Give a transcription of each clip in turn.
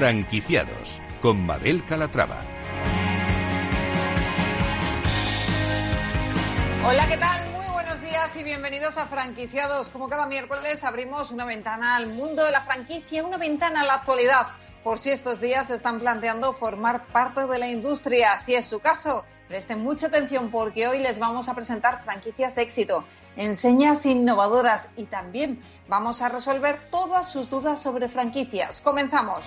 Franquiciados con Mabel Calatrava. Hola, ¿qué tal? Muy buenos días y bienvenidos a Franquiciados. Como cada miércoles abrimos una ventana al mundo de la franquicia, una ventana a la actualidad. Por si estos días se están planteando formar parte de la industria. Si es su caso, presten mucha atención porque hoy les vamos a presentar franquicias de éxito, enseñas innovadoras y también vamos a resolver todas sus dudas sobre franquicias. Comenzamos.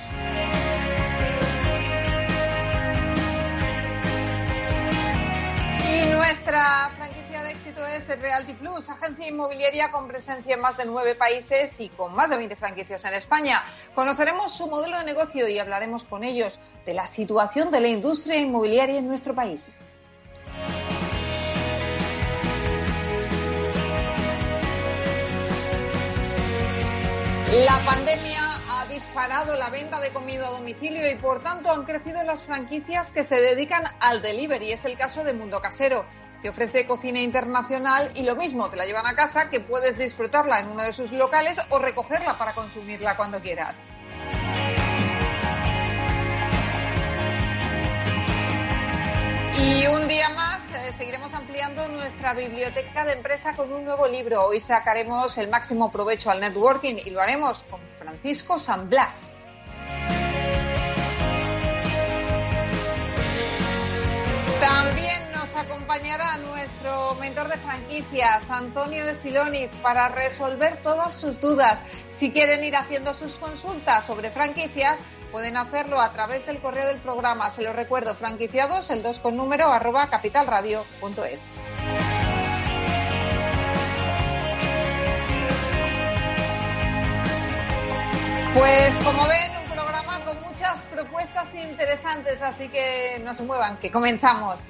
Y nuestra franquicia de éxito es Realty Plus, agencia inmobiliaria con presencia en más de nueve países y con más de 20 franquicias en España. Conoceremos su modelo de negocio y hablaremos con ellos de la situación de la industria inmobiliaria en nuestro país. La pandemia ha disparado la venta de comida a domicilio y por tanto han crecido las franquicias que se dedican al delivery. Es el caso de Mundo Casero, que ofrece cocina internacional y lo mismo, te la llevan a casa, que puedes disfrutarla en uno de sus locales o recogerla para consumirla cuando quieras. Y un día más eh, seguiremos ampliando nuestra biblioteca de empresa con un nuevo libro. Hoy sacaremos el máximo provecho al networking y lo haremos con Francisco San Blas. También nos acompañará nuestro mentor de franquicias, Antonio de Siloni, para resolver todas sus dudas. Si quieren ir haciendo sus consultas sobre franquicias, pueden hacerlo a través del correo del programa. Se lo recuerdo, franquiciados, el 2 con número, arroba capitalradio.es. Pues como ven, un programa con muchas propuestas interesantes, así que no se muevan, que comenzamos.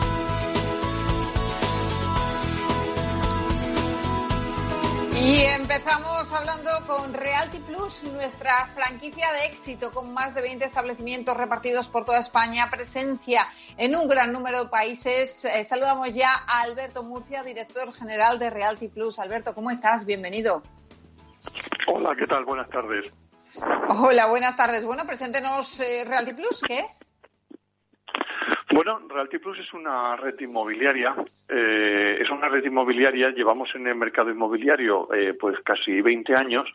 Y empezamos hablando con Realty Plus, nuestra franquicia de éxito con más de 20 establecimientos repartidos por toda España, presencia en un gran número de países. Eh, saludamos ya a Alberto Murcia, director general de Realty Plus. Alberto, ¿cómo estás? Bienvenido. Hola, ¿qué tal? Buenas tardes. Hola, buenas tardes. Bueno, preséntenos eh, Realty Plus, ¿qué es? Bueno, Realty Plus es una red inmobiliaria. Eh, es una red inmobiliaria. Llevamos en el mercado inmobiliario eh, pues casi 20 años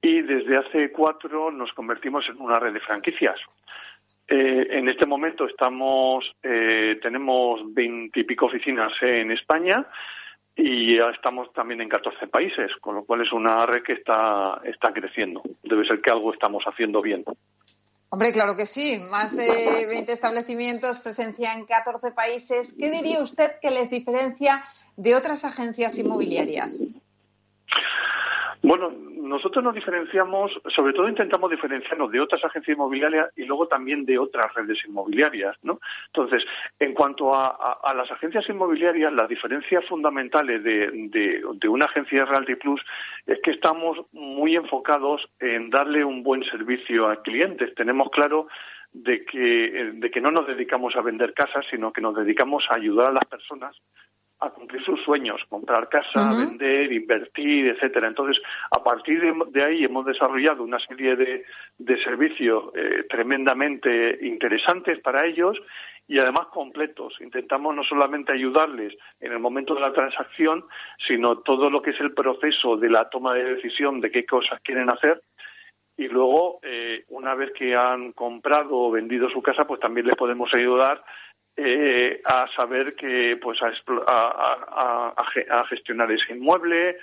y desde hace cuatro nos convertimos en una red de franquicias. Eh, en este momento estamos tenemos 20 y pico oficinas en España y estamos también en 14 países, con lo cual es una red que está está creciendo. Debe ser que algo estamos haciendo bien. Hombre, claro que sí. Más de 20 establecimientos, presencia en 14 países. ¿Qué diría usted que les diferencia de otras agencias inmobiliarias? Bueno, nosotros nos diferenciamos, sobre todo intentamos diferenciarnos de otras agencias inmobiliarias y luego también de otras redes inmobiliarias, ¿no? Entonces, en cuanto a, las agencias inmobiliarias, las diferencias fundamentales de, de, una agencia de Realty Plus es que estamos muy enfocados en darle un buen servicio a clientes. Tenemos claro de que, de que no nos dedicamos a vender casas, sino que nos dedicamos a ayudar a las personas a cumplir sus sueños, comprar casa, vender, invertir, etcétera. Entonces, a partir de, ahí hemos desarrollado una serie de, de servicios eh, tremendamente interesantes para ellos y además completos. Intentamos no solamente ayudarles en el momento de la transacción, sino todo lo que es el proceso de la toma de decisión de qué cosas quieren hacer. Y luego, eh, una vez que han comprado o vendido su casa, pues también les podemos ayudar eh, a saber que pues a, a, gestionar ese inmueble,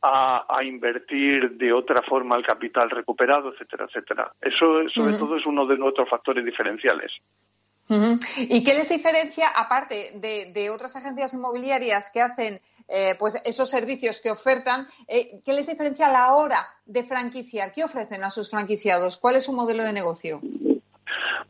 a, invertir de otra forma el capital recuperado, etcétera, etcétera. Eso, sobre todo, es uno de nuestros factores diferenciales. ¿Y qué les diferencia, aparte de, otras agencias inmobiliarias que hacen eh, pues esos servicios que ofertan. Eh, ¿Qué les diferencia a la hora de franquiciar? ¿Qué ofrecen a sus franquiciados? ¿Cuál es su modelo de negocio?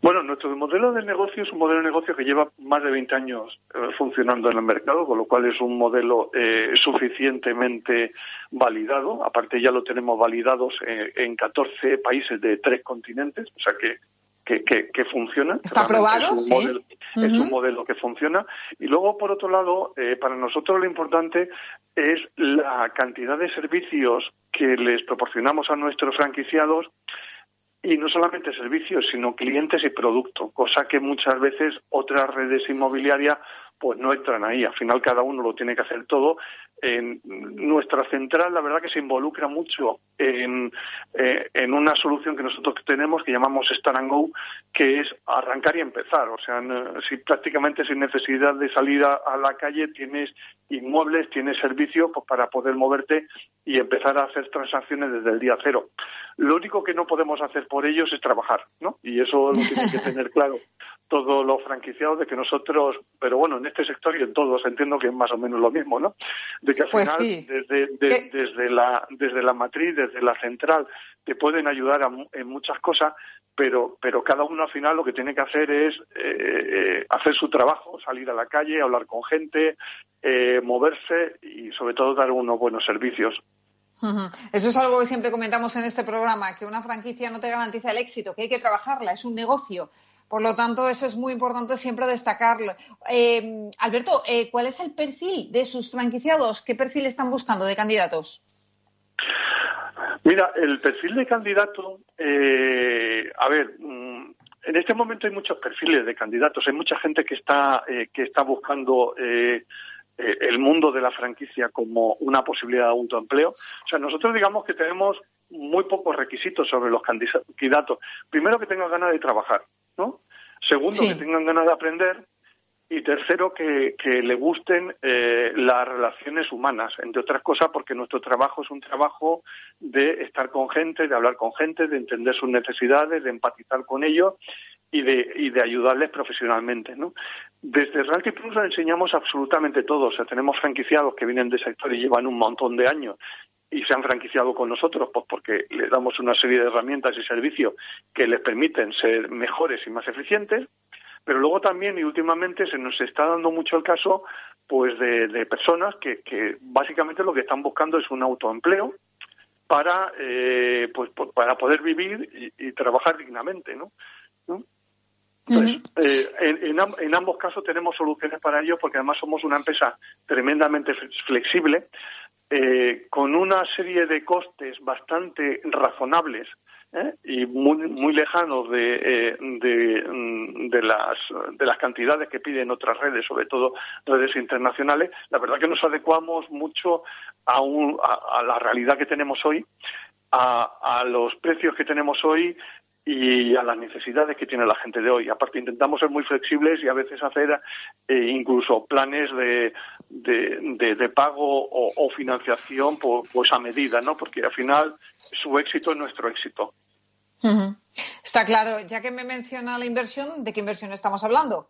Bueno, nuestro modelo de negocio es un modelo de negocio que lleva más de 20 años eh, funcionando en el mercado, con lo cual es un modelo eh, suficientemente validado. Aparte ya lo tenemos validados eh, en 14 países de tres continentes, o sea que que, funciona. ¿Está aprobado? Es un, modelo, es un modelo que funciona. Y luego, por otro lado, para nosotros lo importante es la cantidad de servicios que les proporcionamos a nuestros franquiciados y no solamente servicios, sino clientes y producto, cosa que muchas veces otras redes inmobiliarias pues no entran ahí. Al final cada uno lo tiene que hacer todo. En nuestra central, la verdad que se involucra mucho en, eh, en una solución que nosotros tenemos que llamamos Start and Go, que es arrancar y empezar. O sea, si prácticamente sin necesidad de salir a, la calle tienes inmuebles, tienes servicios pues, para poder moverte y empezar a hacer transacciones desde el día cero. Lo único que no podemos hacer por ellos es trabajar, ¿no? Y eso lo tienen que tener claro todos los franquiciados de que nosotros, pero bueno, en este sector y en todos entiendo que es más o menos lo mismo, ¿no? De que al pues final desde, desde la desde la matriz, desde la central, te pueden ayudar en muchas cosas, pero pero cada uno al final lo que tiene que hacer es eh, eh, hacer su trabajo, salir a la calle, hablar con gente, eh, moverse y sobre todo dar unos buenos servicios. Eso es algo que siempre comentamos en este programa, que una franquicia no te garantiza el éxito, que hay que trabajarla, es un negocio. Por lo tanto, eso es muy importante siempre destacarlo. Eh, Alberto, eh, ¿cuál es el perfil de sus franquiciados? ¿Qué perfil están buscando de candidatos? Mira, el perfil de candidato, eh, a ver, mm, en este momento hay muchos perfiles de candidatos. Hay mucha gente que está que está buscando el mundo de la franquicia como una posibilidad de autoempleo. O sea, nosotros digamos que tenemos muy pocos requisitos sobre los candidatos. Primero que tengan ganas de trabajar. ¿No? Segundo, que tengan ganas de aprender. Y tercero, que, le gusten eh, las relaciones humanas, entre otras cosas, porque nuestro trabajo es un trabajo de estar con gente, de hablar con gente, de entender sus necesidades, de empatizar con ellos y de, y de ayudarles profesionalmente. ¿no? Desde Realty Plus lo enseñamos absolutamente todo. O sea, tenemos franquiciados que vienen de sector y llevan un montón de años y se han franquiciado con nosotros pues porque les damos una serie de herramientas y servicios que les permiten ser mejores y más eficientes. Pero luego también y últimamente se nos está dando mucho el caso pues de, personas que, que, básicamente lo que están buscando es un autoempleo para eh, pues para poder vivir y, trabajar dignamente no, Entonces, eh, en, en, ambos casos tenemos soluciones para ello porque además somos una empresa tremendamente flexible eh, con una serie de costes bastante razonables ¿eh? y muy, muy lejanos de, eh, mm, de, las, de las cantidades que piden otras redes, sobre todo redes internacionales, la verdad que nos adecuamos mucho a, a, la realidad que tenemos hoy, a, a los precios que tenemos hoy y a las necesidades que tiene la gente de hoy. Aparte, intentamos ser muy flexibles y a veces hacer eh, incluso planes de, de, pago o, financiación pues a medida, ¿no? Porque al final su éxito es nuestro éxito. Está claro. Ya que me menciona la inversión, ¿de qué inversión estamos hablando?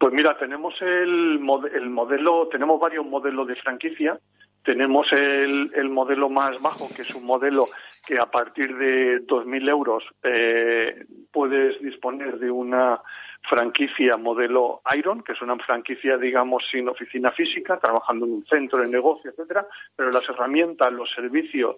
Pues mira, tenemos el, el modelo, tenemos varios modelos de franquicia. Tenemos el, el modelo más bajo, que es un modelo que a partir de 2.000 euros eh, puedes disponer de una franquicia modelo Iron, que es una franquicia, digamos, sin oficina física, trabajando en un centro de negocio, etcétera, pero las herramientas, los servicios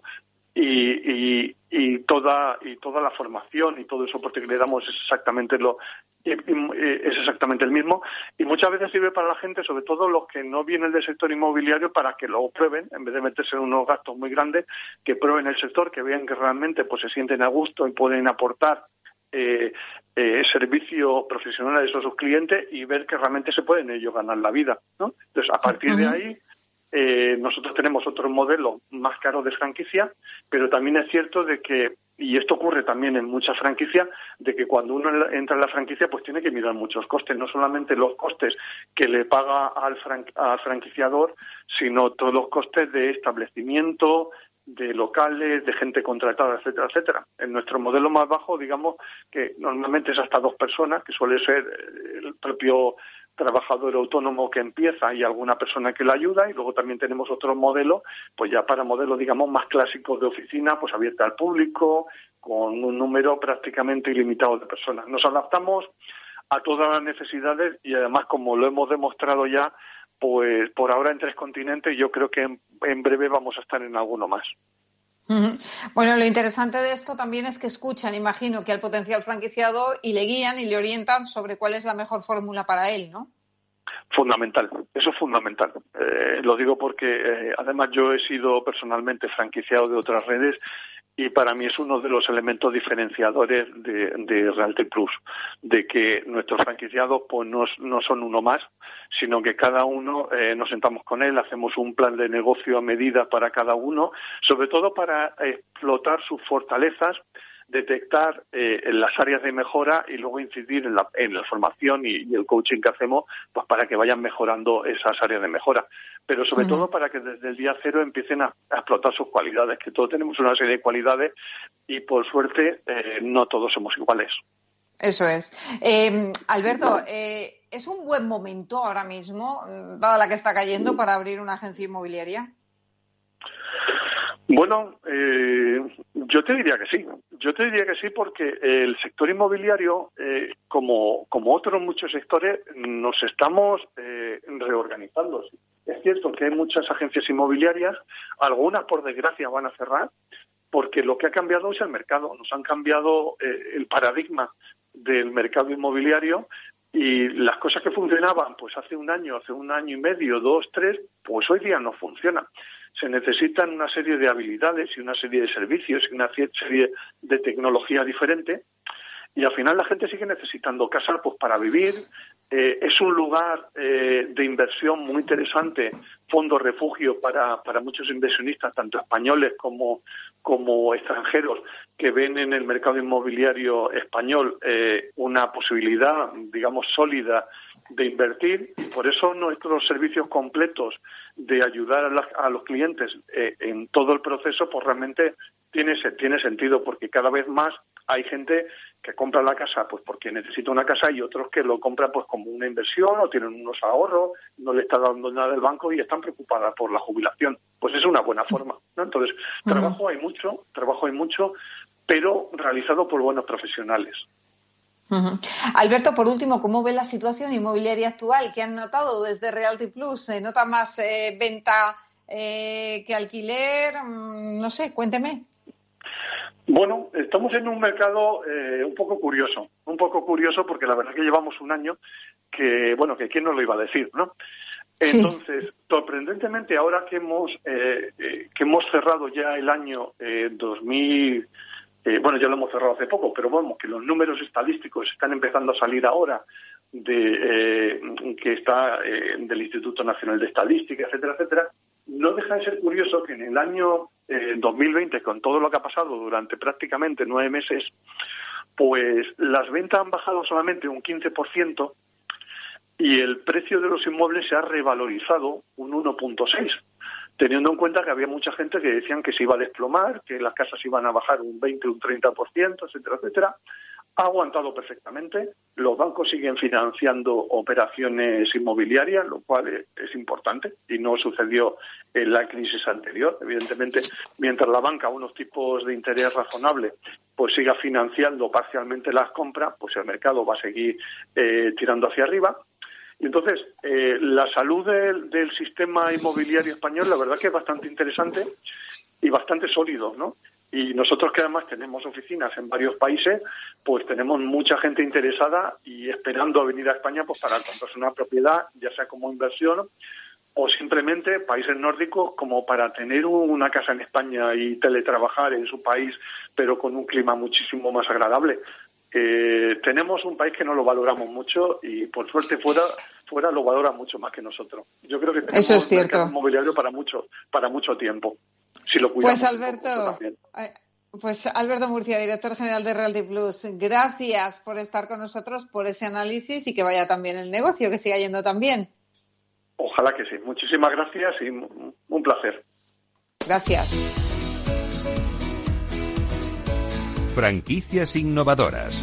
y, y, toda y toda la formación y todo el soporte que le damos es exactamente lo es exactamente el mismo y muchas veces sirve para la gente sobre todo los que no vienen del sector inmobiliario para que lo prueben en vez de meterse en unos gastos muy grandes que prueben el sector que vean que realmente pues se sienten a gusto y pueden aportar eh, eh, servicio profesional a esos sus clientes y ver que realmente se pueden ellos ganar la vida ¿no? entonces a partir de ahí eh, nosotros tenemos otro modelo más caro de franquicia, pero también es cierto de que, y esto ocurre también en muchas franquicias, de que cuando uno entra en la franquicia, pues tiene que mirar muchos costes, no solamente los costes que le paga al, franquiciador, sino todos los costes de establecimiento, de locales, de gente contratada, etcétera, etcétera. En nuestro modelo más bajo, digamos que normalmente es hasta dos personas, que suele ser el propio trabajador autónomo que empieza y alguna persona que le ayuda y luego también tenemos otro modelo, pues ya para modelos digamos más clásicos de oficina, pues abierta al público, con un número prácticamente ilimitado de personas. Nos adaptamos a todas las necesidades y además como lo hemos demostrado ya, pues por ahora en tres continentes yo creo que en, breve vamos a estar en alguno más. Bueno, lo interesante de esto también es que escuchan, imagino, que al potencial franquiciado y le guían y le orientan sobre cuál es la mejor fórmula para él, ¿no? Fundamental, eso es fundamental. Eh, lo digo porque eh, además yo he sido personalmente franquiciado de otras redes y para mí es uno de los elementos diferenciadores de, de Plus, de que nuestros franquiciados pues no, no son uno más, sino que cada uno eh, nos sentamos con él, hacemos un plan de negocio a medida para cada uno, sobre todo para explotar sus fortalezas detectar eh, las áreas de mejora y luego incidir en la, en la formación y, el coaching que hacemos pues para que vayan mejorando esas áreas de mejora. Pero sobre todo para que desde el día cero empiecen a, explotar sus cualidades, que todos tenemos una serie de cualidades y por suerte eh, no todos somos iguales. Eso es. Eh, Alberto, ¿es un buen momento ahora mismo, dada la que está cayendo, para abrir una agencia inmobiliaria? Bueno, eh, yo te diría que sí. Yo te diría que sí porque el sector inmobiliario, eh, como, otros muchos sectores, nos estamos eh, reorganizando. Es cierto que hay muchas agencias inmobiliarias, algunas por desgracia van a cerrar, porque lo que ha cambiado es el mercado. Nos han cambiado eh, el paradigma del mercado inmobiliario y las cosas que funcionaban pues hace un año, hace un año y medio, dos, tres, pues hoy día no funcionan se necesitan una serie de habilidades y una serie de servicios y una serie de tecnología diferente y al final la gente sigue necesitando casa pues para vivir. Eh, es un lugar eh, de inversión muy interesante fondo refugio para, para muchos inversionistas tanto españoles como como extranjeros que ven en el mercado inmobiliario español eh, una posibilidad digamos sólida de invertir y por eso nuestros servicios completos de ayudar a, los clientes eh, en todo el proceso pues realmente tiene, tiene sentido porque cada vez más hay gente que compra la casa pues porque necesita una casa y otros que lo compran pues como una inversión o tienen unos ahorros, no le está dando nada del banco y están preocupadas por la jubilación. Pues es una buena forma. ¿no? Entonces, trabajo hay mucho, trabajo hay mucho, pero realizado por buenos profesionales. Alberto, por último, ¿cómo ve la situación inmobiliaria actual? ¿Qué han notado desde Realty Plus? ¿Se nota más eh, venta eh, que alquiler? Mm, no sé, cuénteme. Bueno, estamos en un mercado eh, un poco curioso, un poco curioso porque la verdad es que llevamos un año que, bueno, que quién nos lo iba a decir, ¿no? Entonces, sorprendentemente, ahora que hemos, que hemos cerrado ya el año 2000, eh, bueno, ya lo hemos cerrado hace poco, pero vamos, que los números estadísticos están empezando a salir ahora de eh, que está eh, del Instituto Nacional de Estadística, etcétera, etcétera, no deja de ser curioso que en el año 2020, con todo lo que ha pasado durante prácticamente nueve meses, pues las ventas han bajado solamente un 15% y el precio de los inmuebles se ha revalorizado un 1.6 teniendo en cuenta que había mucha gente que decían que se iba a desplomar, que las casas iban a bajar un 20, un 30%, etcétera, etcétera. Ha aguantado perfectamente. Los bancos siguen financiando operaciones inmobiliarias, lo cual es importante y no sucedió en la crisis anterior. Evidentemente, mientras la banca unos tipos de interés razonables pues siga financiando parcialmente las compras, pues el mercado va a seguir eh, tirando hacia arriba. Y entonces, eh, la salud del, sistema inmobiliario español, la verdad que es bastante interesante y bastante sólido, ¿no? Y nosotros que además tenemos oficinas en varios países, pues tenemos mucha gente interesada y esperando a venir a España pues para comprarse una propiedad, ya sea como inversión o simplemente países nórdicos como para tener una casa en España y teletrabajar en su país, pero con un clima muchísimo más agradable tenemos un país que no lo valoramos mucho y por suerte fuera fuera lo valora mucho más que nosotros. Yo creo que tenemos Eso es cierto. un mobiliario para mucho para mucho tiempo. Si lo cuidamos. Pues Alberto, eh, pues Alberto Murcia, director general de Realty Plus, gracias por estar con nosotros, por ese análisis y que vaya también el negocio, que siga yendo también. Ojalá que sí. Muchísimas gracias y un placer. Gracias. Franquicias innovadoras.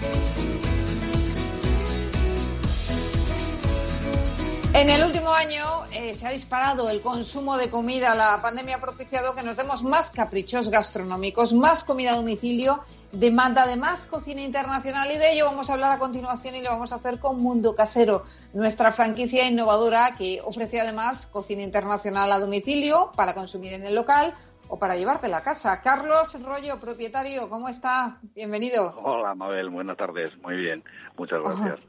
En el último año eh, se ha disparado el consumo de comida. La pandemia ha propiciado que nos demos más caprichos gastronómicos, más comida a domicilio, demanda de más cocina internacional y de ello vamos a hablar a continuación y lo vamos a hacer con Mundo Casero, nuestra franquicia innovadora que ofrece además cocina internacional a domicilio para consumir en el local o para llevarte a la casa. Carlos Rollo, propietario, ¿cómo está? Bienvenido. Hola, Mabel, buenas tardes. Muy bien, muchas gracias.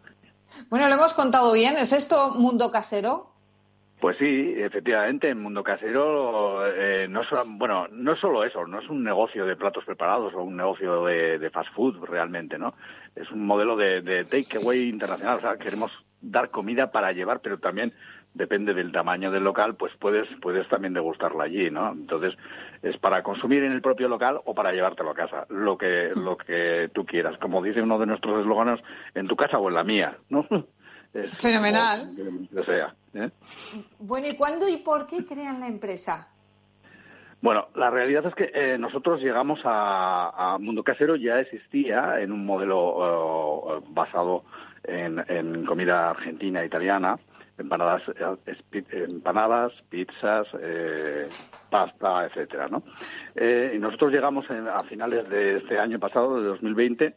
Bueno, lo hemos contado bien. ¿Es esto mundo casero? Pues sí, efectivamente, en Mundo Casero eh, no solo, bueno, no solo eso, no es un negocio de platos preparados o un negocio de, fast food realmente, ¿no? Es un modelo de, de takeaway internacional, o sea, queremos dar comida para llevar, pero también depende del tamaño del local, pues puedes puedes también degustarla allí, ¿no? Entonces es para consumir en el propio local o para llevártelo a casa, lo que lo que tú quieras, como dice uno de nuestros eslóganos, en tu casa o en la mía, ¿no? Fenomenal. sea, ¿eh? Bueno, ¿y cuándo y por qué crean la empresa? Bueno, la realidad es que eh, nosotros llegamos a, Mundo Casero, ya existía en un modelo eh, basado en, en comida argentina e italiana, empanadas, eh, empanadas pizzas, eh, pasta, etcétera, ¿no? Eh, y nosotros llegamos a finales de este año pasado, de 2020,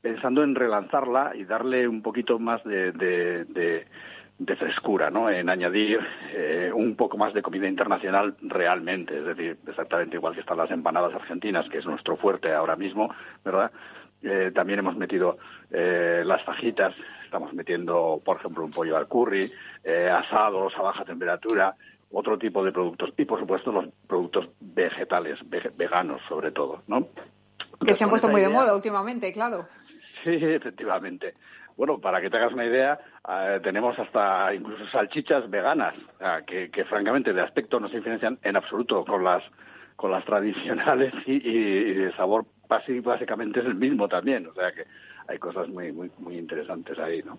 pensando en relanzarla y darle un poquito más de, de, frescura, ¿no? En añadir un poco más de comida internacional realmente, es decir, exactamente igual que están las empanadas argentinas, que es nuestro fuerte ahora mismo, ¿verdad? también hemos metido las fajitas estamos metiendo, por ejemplo, un pollo al curry, eh, asados a baja temperatura, otro tipo de productos y, por supuesto, los productos vegetales, veganos sobre todo, ¿no? Que se han puesto muy de moda últimamente, claro. Sí, efectivamente. Bueno, para que te hagas una idea, eh, tenemos hasta incluso salchichas veganas, que, francamente de aspecto no se diferencian en absoluto con las con las tradicionales y, y de sabor básicamente es el mismo también. O sea que hay cosas muy, muy, muy interesantes ahí, ¿no?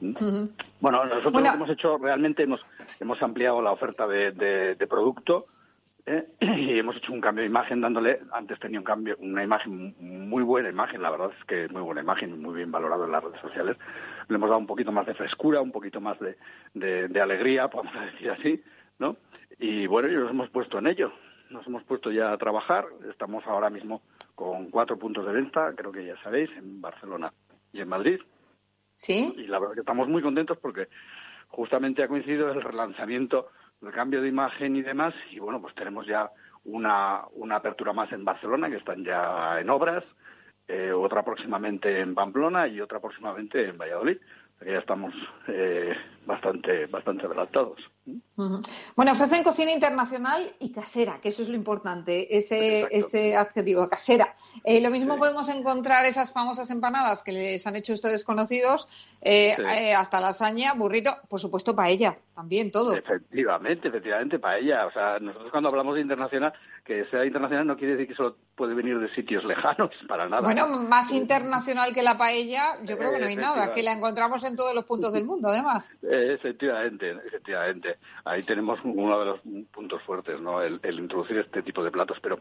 ¿Mm? Bueno, nosotros lo que hemos hecho realmente hemos, hemos ampliado la oferta de, de, producto ¿eh? y hemos hecho un cambio de imagen dándole, antes tenía un cambio, una imagen, muy buena imagen, la verdad es que es muy buena imagen, muy bien valorado en las redes sociales. Le hemos dado un poquito más de frescura, un poquito más de, de, de alegría, podemos decir así, ¿no? Y bueno, y nos hemos puesto en ello. Nos hemos puesto ya a trabajar. Estamos ahora mismo con cuatro puntos de venta, creo que ya sabéis, en Barcelona y en Madrid. Sí. Y la verdad que estamos muy contentos porque justamente ha coincidido el relanzamiento, el cambio de imagen y demás. Y bueno, pues tenemos ya una, una apertura más en Barcelona, que están ya en obras, eh, otra próximamente en Pamplona y otra próximamente en Valladolid ya estamos eh, bastante, bastante adelantados. Bueno, ofrecen cocina internacional y casera, que eso es lo importante, ese, ese adjetivo, casera. Eh, lo mismo podemos encontrar esas famosas empanadas que les han hecho ustedes conocidos, eh, eh, hasta lasaña, burrito, por supuesto paella, también todo. Efectivamente, efectivamente paella. O sea, nosotros cuando hablamos de internacional, que sea internacional no quiere decir que solo puede venir de sitios lejanos, para nada. Bueno, más internacional que la paella, yo creo que no hay nada, que la encontramos en todos los puntos del mundo, además. Efectivamente, efectivamente. Ahí tenemos uno de los puntos fuertes, ¿no? El, introducir este tipo de platos, pero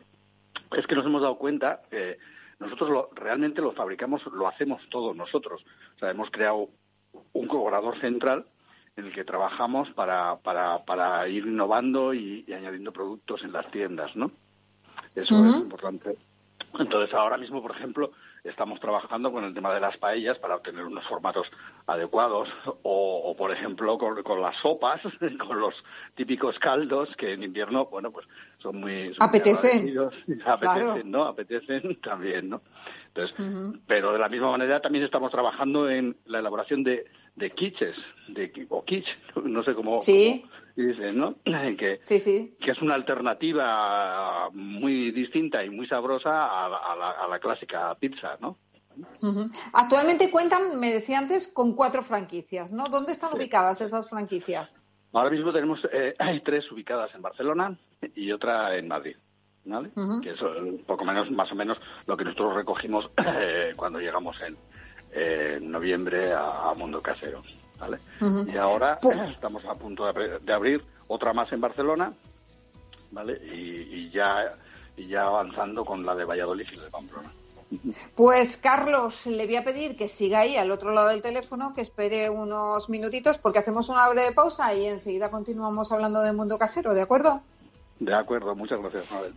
es que nos hemos dado cuenta que nosotros lo, realmente lo fabricamos, lo hacemos todos nosotros. O sea, hemos creado un cobrador central en el que trabajamos para, para, para ir innovando y, añadiendo productos en las tiendas, ¿no? Eso es importante. Entonces, ahora mismo, por ejemplo, estamos trabajando con el tema de las paellas para obtener unos formatos adecuados o, por ejemplo, con, las sopas, con los típicos caldos que en invierno, bueno, pues son muy... apetecen. apetecen, ¿no? Apetecen también, ¿no? Entonces, pero de la misma manera también estamos trabajando en la elaboración de, de quiches, de, o quiche, no sé cómo, sí. Dicen, ¿no? Que, sí, sí. que es una alternativa muy distinta y muy sabrosa a, la, clásica pizza, ¿no? Actualmente cuentan, me decía antes, con cuatro franquicias, ¿no? ¿Dónde están ubicadas esas franquicias? Ahora mismo tenemos, eh, hay tres ubicadas en Barcelona y otra en Madrid. ¿vale? Que es un poco menos, más o menos, lo que nosotros recogimos eh, cuando llegamos en, en noviembre a, Mundo Casero. ¿Vale? Y ahora estamos a punto de, abrir otra más en Barcelona, ¿vale? Y, ya, y ya avanzando con la de Valladolid y la de Pamplona. Pues Carlos, le voy a pedir que siga ahí al otro lado del teléfono, que espere unos minutitos porque hacemos una breve pausa y enseguida continuamos hablando del mundo casero, ¿de acuerdo? De acuerdo, muchas gracias, Mabel.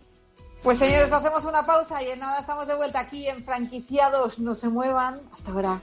Pues señores, hacemos una pausa y en nada estamos de vuelta aquí en Franquiciados. No se muevan. Hasta ahora.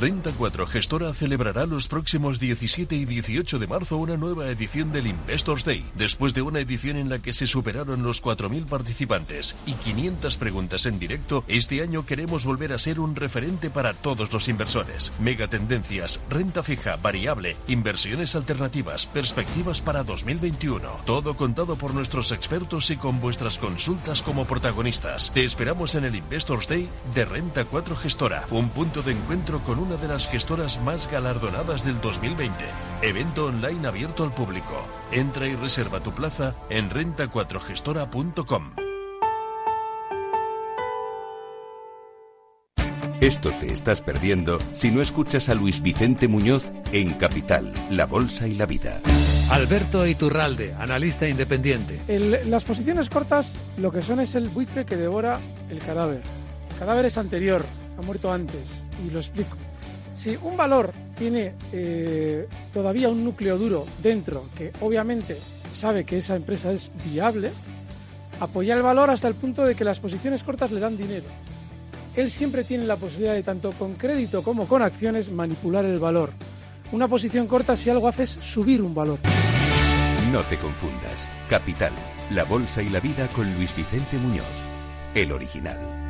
Renta 4 Gestora celebrará los próximos 17 y 18 de marzo una nueva edición del Investors Day, después de una edición en la que se superaron los 4.000 participantes y 500 preguntas en directo. Este año queremos volver a ser un referente para todos los inversores. Megatendencias, renta fija, variable, inversiones alternativas, perspectivas para 2021. Todo contado por nuestros expertos y con vuestras consultas como protagonistas. Te esperamos en el Investors Day de Renta 4 Gestora, un punto de encuentro con una de las gestoras más galardonadas del 2020. Evento online abierto al público. Entra y reserva tu plaza en renta4gestora.com. Esto te estás perdiendo si no escuchas a Luis Vicente Muñoz en Capital, La Bolsa y la Vida. Alberto Iturralde, analista independiente. El- las posiciones cortas lo que son es el buitre que devora el cadáver. El cadáver es anterior, ha muerto antes, y lo explico. Si un valor tiene eh, todavía un núcleo duro dentro, que obviamente sabe que esa empresa es viable, apoya el valor hasta el punto de que las posiciones cortas le dan dinero. Él siempre tiene la posibilidad de, tanto con crédito como con acciones, manipular el valor. Una posición corta si algo hace es subir un valor. No te confundas. Capital, La Bolsa y la Vida con Luis Vicente Muñoz, el original.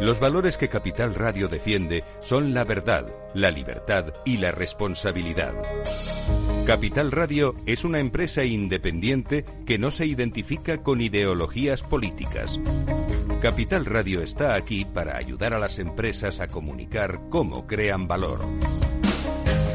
Los valores que Capital Radio defiende son la verdad, la libertad y la responsabilidad. Capital Radio es una empresa independiente que no se identifica con ideologías políticas. Capital Radio está aquí para ayudar a las empresas a comunicar cómo crean valor.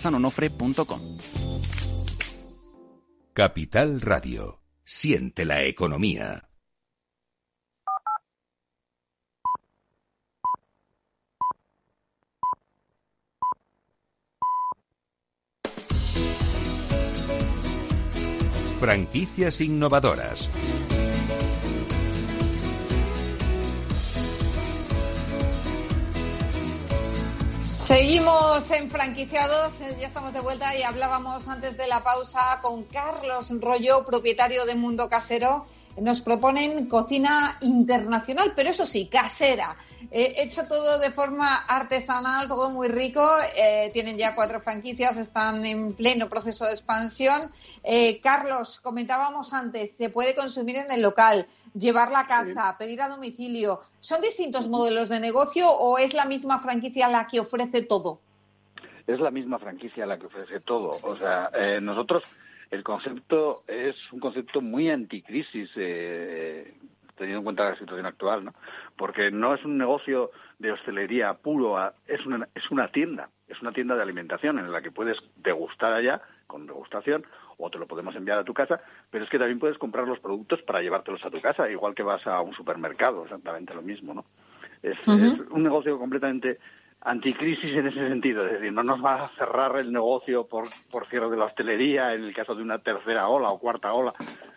sanonofre.com. Capital Radio. Siente la economía. Franquicias innovadoras. Seguimos en franquiciados, ya estamos de vuelta y hablábamos antes de la pausa con Carlos Rollo, propietario de Mundo Casero. Nos proponen cocina internacional, pero eso sí, casera. He hecho todo de forma artesanal, todo muy rico. Eh, tienen ya cuatro franquicias, están en pleno proceso de expansión. Eh, Carlos, comentábamos antes, se puede consumir en el local llevar la casa, pedir a domicilio. ¿Son distintos modelos de negocio o es la misma franquicia la que ofrece todo? Es la misma franquicia la que ofrece todo. O sea, eh, nosotros el concepto es un concepto muy anticrisis, eh, teniendo en cuenta la situación actual, ¿no? Porque no es un negocio de hostelería puro, es una, es una tienda, es una tienda de alimentación en la que puedes degustar allá con degustación o te lo podemos enviar a tu casa, pero es que también puedes comprar los productos para llevártelos a tu casa, igual que vas a un supermercado, exactamente lo mismo, ¿no? Es, es un negocio completamente anticrisis en ese sentido, es decir, no nos va a cerrar el negocio por, por cierre de la hostelería en el caso de una tercera ola o cuarta ola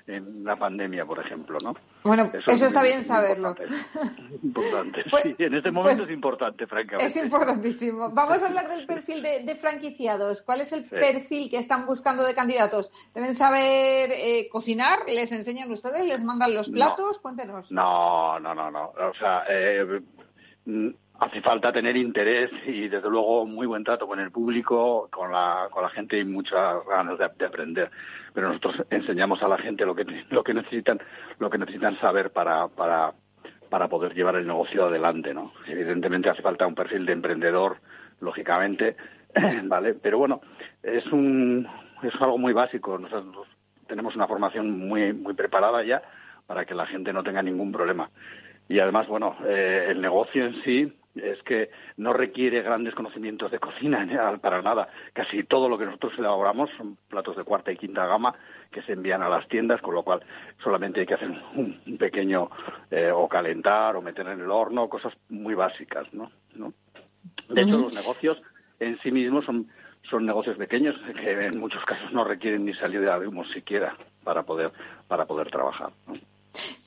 en la pandemia, por ejemplo, ¿no? Bueno, eso, está bien saberlo. Importante, pues, sí, en este momento pues, es importante, francamente. Es importantísimo. Vamos a hablar del perfil de, franquiciados. ¿Cuál es el perfil que están buscando de candidatos? ¿Deben saber eh, cocinar? ¿Les enseñan ustedes? ¿Les mandan los platos? Cuéntenos. No, no, no, no. O sea, eh, hace falta tener interés y desde luego muy buen trato con el público, con la, con la gente y muchas ganas de, aprender. Pero nosotros enseñamos a la gente lo que, lo que necesitan, lo que necesitan saber para, para, para poder llevar el negocio adelante, ¿no? Evidentemente hace falta un perfil de emprendedor, lógicamente, ¿vale? Pero bueno, es un, es algo muy básico. Nosotros tenemos una formación muy, muy preparada ya para que la gente no tenga ningún problema. Y además, bueno, eh, el negocio en sí es que no requiere grandes conocimientos de cocina para nada. Casi todo lo que nosotros elaboramos son platos de cuarta y quinta gama que se envían a las tiendas, con lo cual solamente hay que hacer un pequeño eh, o calentar o meter en el horno, cosas muy básicas, ¿no? De hecho, los negocios en sí mismos son, son negocios pequeños que en muchos casos no requieren ni salida de humo siquiera para poder, para poder trabajar.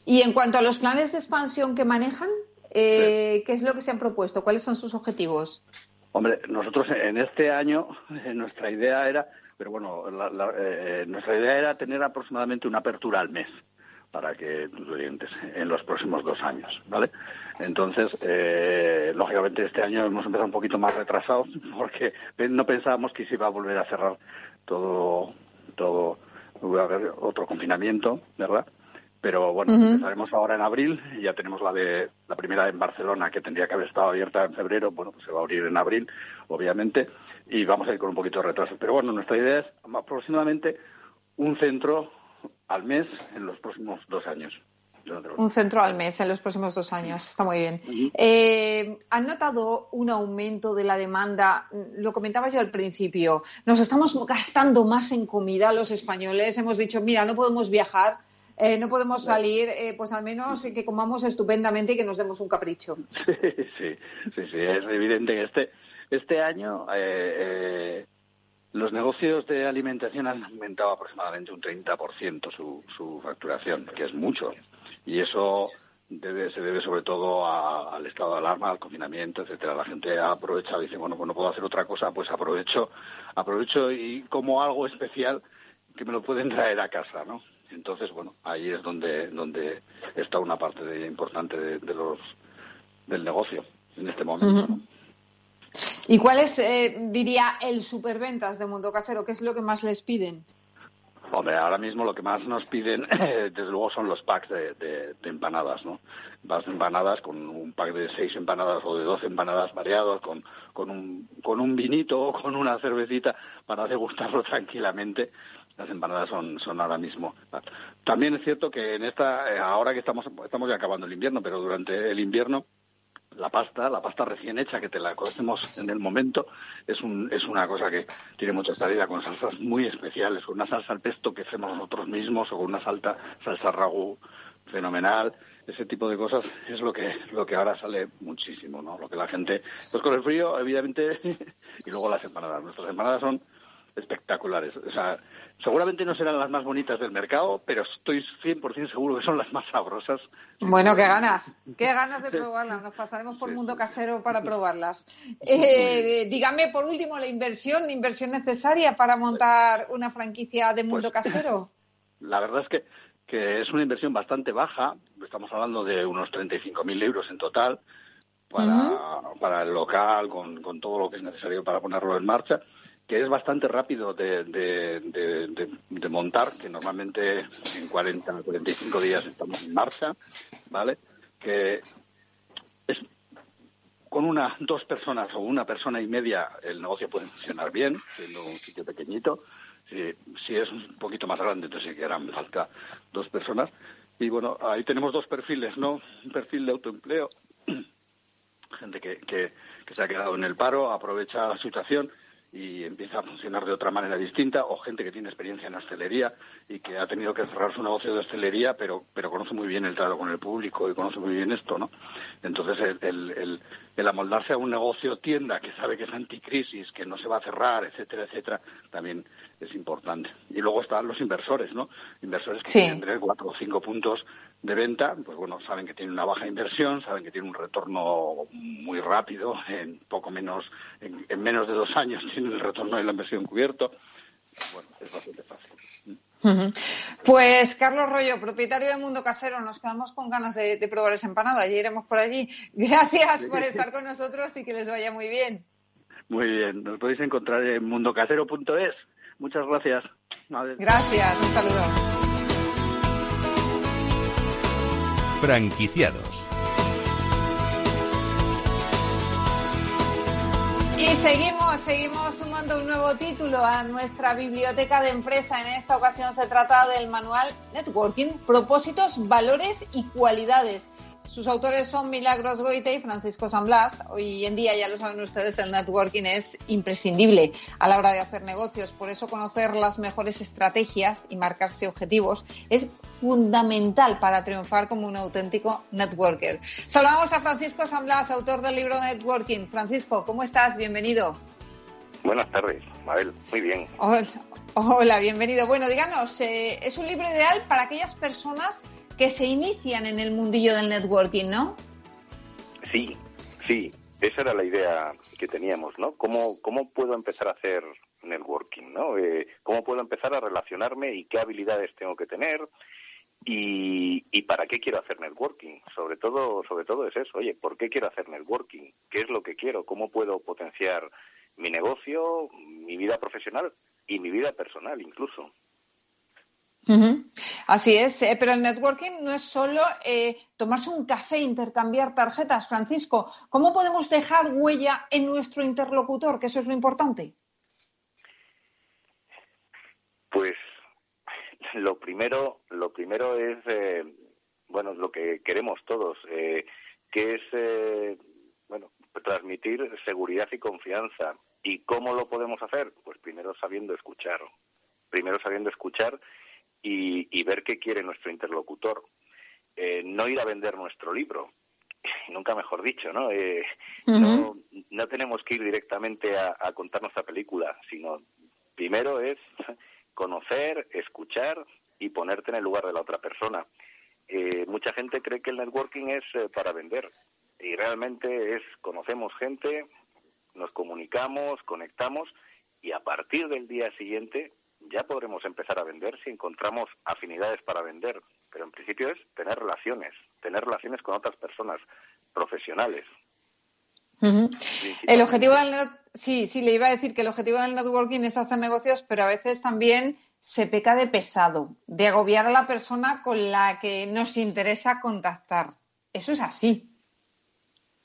Y en cuanto a los planes de expansión que manejan, eh, ¿Qué es lo que se han propuesto? ¿Cuáles son sus objetivos? Hombre, nosotros en este año nuestra idea era, pero bueno, eh, nuestra idea era tener aproximadamente una apertura al mes para que tus oyentes en los próximos dos años, ¿vale? Entonces, eh, lógicamente este año hemos empezado un poquito más retrasados porque no pensábamos que se iba a volver a cerrar todo, todo, a haber otro confinamiento, ¿verdad? Pero bueno, empezaremos ahora en abril, ya tenemos la de la primera en Barcelona que tendría que haber estado abierta en febrero, bueno, pues se va a abrir en abril, obviamente, y vamos a ir con un poquito de retraso. Pero bueno, nuestra idea es aproximadamente un centro al mes en los próximos dos años. Un centro al mes en los próximos dos años. Está muy bien. Eh, ¿Han notado un aumento de la demanda? Lo comentaba yo al principio. Nos estamos gastando más en comida los españoles. Hemos dicho, mira, no podemos viajar eh, no podemos salir, eh, pues al menos que comamos estupendamente y que nos demos un capricho. Sí, sí, sí, es evidente que este, este año eh, los negocios de alimentación han aumentado aproximadamente un 30% su, su facturación, que es mucho. Y eso debe, se debe sobre todo al estado de alarma, al confinamiento, etcétera. La gente aprovecha, dice, bueno, pues no puedo hacer otra cosa, pues aprovecho, aprovecho y como algo especial que me lo pueden traer a casa, ¿no? Entonces, bueno, ahí es donde, donde está una parte importante de, los, del negocio en este momento. ¿Y cuál es, eh, diría, el superventas de Mundo Casero? ¿Qué es lo que más les piden? Hombre, ahora mismo lo que más nos piden, desde luego, son los packs de, empanadas, ¿no? Packs de empanadas con un pack de seis empanadas o de doce empanadas variados, con, con, un, con un vinito o con una cervecita para degustarlo tranquilamente las empanadas son, son ahora mismo. También es cierto que en esta, eh, ahora que estamos, estamos ya acabando el invierno, pero durante el invierno la pasta, la pasta recién hecha que te la conocemos en el momento, es, un, es una cosa que tiene mucha salida con salsas muy especiales, con una salsa al pesto que hacemos nosotros mismos o con una salta, salsa ragú fenomenal, ese tipo de cosas es lo que lo que ahora sale muchísimo, ¿no? Lo que la gente, pues con el frío, evidentemente, y luego las empanadas. Nuestras empanadas son espectaculares. O sea, seguramente no serán las más bonitas del mercado, pero estoy 100% seguro que son las más sabrosas. Bueno, qué ganas, qué ganas de probarlas. Nos pasaremos por Mundo Casero para probarlas. Eh, dígame, por último, la inversión, inversión necesaria para montar una franquicia de Mundo pues, Casero. La verdad es que, que es una inversión bastante baja. Estamos hablando de unos 35.000 euros en total para, para el local, con, con todo lo que es necesario para ponerlo en marcha que es bastante rápido de, de, montar, que normalmente en 40 45 días estamos en marcha, ¿vale? Que es con una dos personas o una persona y media el negocio puede funcionar bien, siendo un sitio pequeñito. Si, si es un poquito más grande, entonces sí que harán falta dos personas. Y bueno, ahí tenemos dos perfiles, ¿no? Un perfil de autoempleo, gente que, que, que se ha quedado en el paro, aprovecha la situación y empieza a funcionar de otra manera distinta, o gente que tiene experiencia en hostelería y que ha tenido que cerrar su negocio de hostelería, pero, pero conoce muy bien el trato con el público y conoce muy bien esto, ¿no? Entonces, el, el, el, amoldarse a un negocio tienda que sabe que es anticrisis, que no se va a cerrar, etcétera, etcétera, también es importante. Y luego están los inversores, ¿no? Inversores que tienen tres, cuatro o cinco puntos de venta, pues bueno, saben que tienen una baja inversión, saben que tienen un retorno muy rápido, en poco menos, en, menos de dos años tienen el retorno de la inversión cubierto. Bueno, es bastante fácil. Pues Carlos Rollo, propietario de Mundo Casero, nos quedamos con ganas de, probar esa empanada, y iremos por allí. Gracias por estar con nosotros y que les vaya muy bien. Muy bien, nos podéis encontrar en mundocasero.es. Muchas gracias. Gracias, un saludo. Franquiciados. Y seguimos, seguimos sumando un nuevo título a nuestra biblioteca de empresa. En esta ocasión se trata del manual Networking, propósitos, valores y cualidades. Sus autores son Milagros Goite y Francisco San Blas. Hoy en día, ya lo saben ustedes, el networking es imprescindible a la hora de hacer negocios. Por eso conocer las mejores estrategias y marcarse objetivos es fundamental para triunfar como un auténtico networker. Saludamos a Francisco San Blas, autor del libro Networking. Francisco, ¿cómo estás? Bienvenido. Buenas tardes, Mabel. Muy bien. Hola, bienvenido. Bueno, díganos, eh, es un libro ideal para aquellas personas que se inician en el mundillo del networking, ¿no? Sí, sí, esa era la idea que teníamos, ¿no? ¿Cómo, cómo puedo empezar a hacer networking, ¿no? Eh, ¿Cómo puedo empezar a relacionarme y qué habilidades tengo que tener? Y, y, para qué quiero hacer networking. Sobre todo, sobre todo es eso. Oye, ¿por qué quiero hacer networking? ¿Qué es lo que quiero? ¿Cómo puedo potenciar mi negocio, mi vida profesional y mi vida personal incluso? Así es, eh, pero el networking no es solo eh, tomarse un café, e intercambiar tarjetas. Francisco, ¿cómo podemos dejar huella en nuestro interlocutor? Que eso es lo importante. Pues lo primero, lo primero es, eh, bueno, lo que queremos todos, que es, bueno, transmitir seguridad y confianza. ¿Y cómo lo podemos hacer? Pues primero sabiendo escuchar. Primero sabiendo escuchar y, ver qué quiere nuestro interlocutor. Eh, no ir a vender nuestro libro, nunca mejor dicho, ¿no? Eh, no, no, tenemos que ir directamente a, contar nuestra película, sino primero es conocer, escuchar y ponerte en el lugar de la otra persona. Eh, mucha gente cree que el networking es para vender y realmente es conocemos gente, nos comunicamos, conectamos y a partir del día siguiente ya podremos empezar a vender si encontramos afinidades para vender. Pero en principio es tener relaciones, tener relaciones con otras personas profesionales. El objetivo del sí, sí, le iba a decir que el objetivo del networking es hacer negocios, pero a veces también se peca de pesado, de agobiar a la persona con la que nos interesa contactar. Eso es así.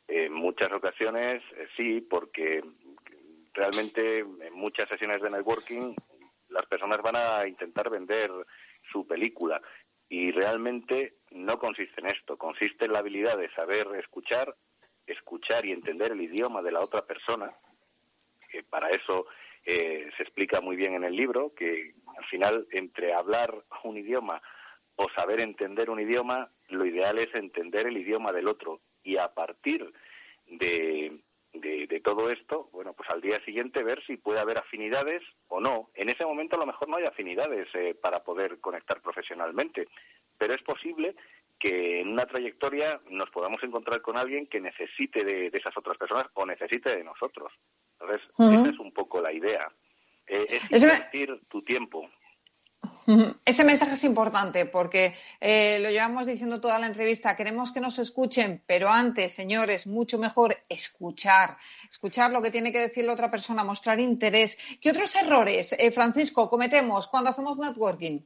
En muchas ocasiones eh, sí, porque realmente en muchas sesiones de networking las personas van a intentar vender su película y realmente no consiste en esto, consiste en la habilidad de saber escuchar, escuchar y entender el idioma de la otra persona. que para eso eh, se explica muy bien en el libro que al final entre hablar un idioma o saber entender un idioma, lo ideal es entender el idioma del otro y a partir de, de, todo esto, bueno, pues al día siguiente ver si puede haber afinidades o no. En ese momento a lo mejor no hay afinidades eh, para poder conectar profesionalmente, pero es posible que en una trayectoria nos podamos encontrar con alguien que necesite de, esas otras personas o necesite de nosotros. Entonces, esa es un poco la idea. Eh, es invertir tu tiempo. Ese mensaje es importante porque eh, lo llevamos diciendo toda la entrevista. Queremos que nos escuchen, pero antes, señores, mucho mejor escuchar. Escuchar lo que tiene que decir la otra persona, mostrar interés. ¿Qué otros errores, eh, Francisco, cometemos cuando hacemos networking?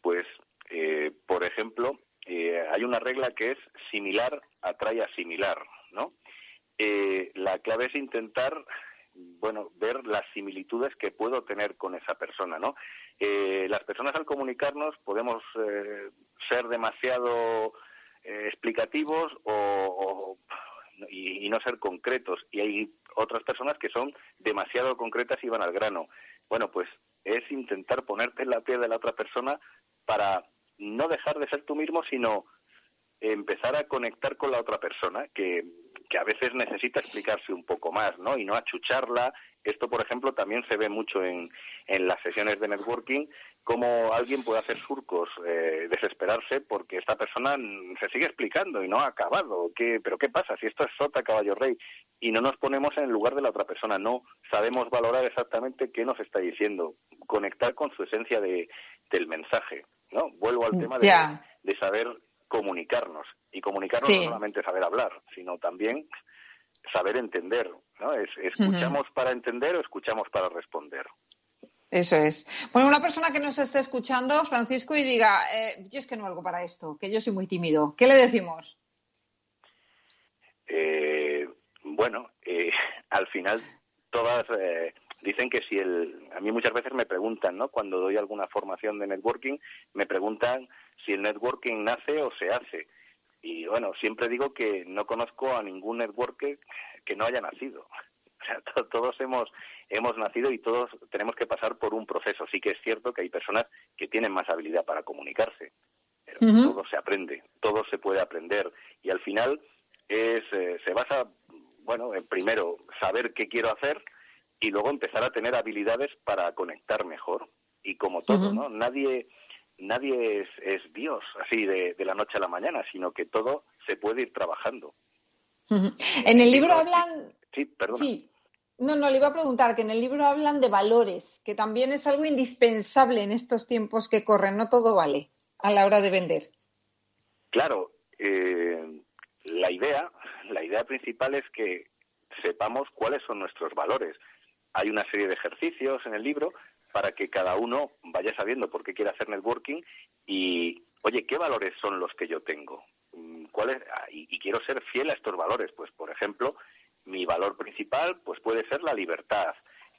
Pues, eh, por ejemplo, hay una regla que es similar atrae a similar, ¿no? la clave es intentar bueno, ver las similitudes que puedo tener con esa persona, ¿no? Eh, las personas al comunicarnos podemos eh, ser demasiado eh, explicativos o, y, no ser concretos. Y hay otras personas que son demasiado concretas y van al grano. Bueno, pues es intentar ponerte en la piel de la otra persona para no dejar de ser tú mismo, sino empezar a conectar con la otra persona, que que a veces necesita explicarse un poco más, ¿no? Y no achucharla. Esto, por ejemplo, también se ve mucho en, en las sesiones de networking, cómo alguien puede hacer surcos, eh, desesperarse porque esta persona se sigue explicando y no ha acabado. ¿Qué, ¿Pero qué pasa si esto es sota, caballo rey? Y no nos ponemos en el lugar de la otra persona, no sabemos valorar exactamente qué nos está diciendo, conectar con su esencia de, del mensaje, ¿no? Vuelvo al tema de, de saber comunicarnos. Y comunicarnos no solamente saber hablar, sino también saber entender. ¿no? Es, ¿Escuchamos para entender o escuchamos para responder? Eso es. Bueno, una persona que nos esté escuchando, Francisco, y diga, eh, yo es que no valgo para esto, que yo soy muy tímido, ¿qué le decimos? Eh, bueno, eh, al final todas dicen que si el a mí muchas veces me preguntan no cuando doy alguna formación de networking me preguntan si el networking nace o se hace. Y bueno, siempre digo que no conozco a ningún networker que no haya nacido. O sea, todos hemos, hemos nacido y todos tenemos que pasar por un proceso. Sí que es cierto que hay personas que tienen más habilidad para comunicarse, pero todo se aprende, todo se puede aprender. Y al final es, eh, se basa, bueno, en primero saber qué quiero hacer y luego empezar a tener habilidades para conectar mejor. Y como todo, ¿no? Nadie, nadie es, es Dios así de, de, la noche a la mañana, sino que todo se puede ir trabajando. En el libro hablan. Sí, perdón. Sí. No, no, le iba a preguntar que en el libro hablan de valores, que también es algo indispensable en estos tiempos que corren. No todo vale a la hora de vender. Claro, eh, la idea, la idea principal es que sepamos cuáles son nuestros valores. Hay una serie de ejercicios en el libro para que cada uno vaya sabiendo por qué quiere hacer networking y, oye, ¿qué valores son los que yo tengo? Mm, ¿Cuál ah, y, quiero ser fiel a estos valores. Pues, por ejemplo, mi valor principal pues puede ser la libertad.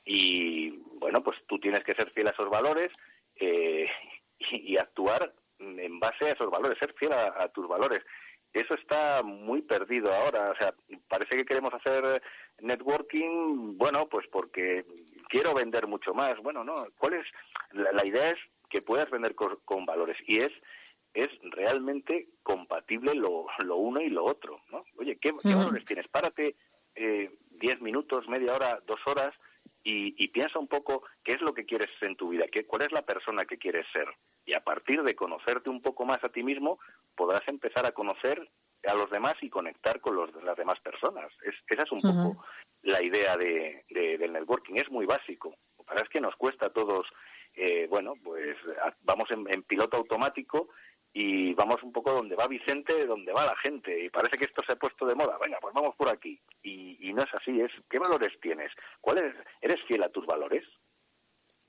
Y, bueno, pues tú tienes que ser fiel a esos valores eh, y, actuar en base a esos valores, ser fiel a tus valores eso está muy perdido ahora. O sea, parece que queremos hacer networking, bueno, pues porque quiero vender mucho más. Bueno, no, ¿cuál es? La, idea es que puedas vender con, valores y es es realmente compatible lo, lo, uno y lo otro, ¿no? Oye, ¿qué, valores tienes? Párate eh, diez minutos, media hora, dos horas y, y, piensa un poco qué es lo que quieres en tu vida, qué, cuál es la persona que quieres ser. Y a partir de conocerte un poco más a ti mismo, podrás empezar a conocer a los demás y conectar con los, las demás personas. Es, esa es un poco la idea de, del networking. Es muy básico. Lo es que nos cuesta a todos, eh, bueno, pues vamos en, piloto automático y vamos un poco donde va Vicente, donde va la gente. Y parece que esto se ha puesto de moda. Venga, pues vamos por aquí. Y, y no es así. Es ¿Qué valores tienes? ¿Cuál ¿Eres fiel a tus valores?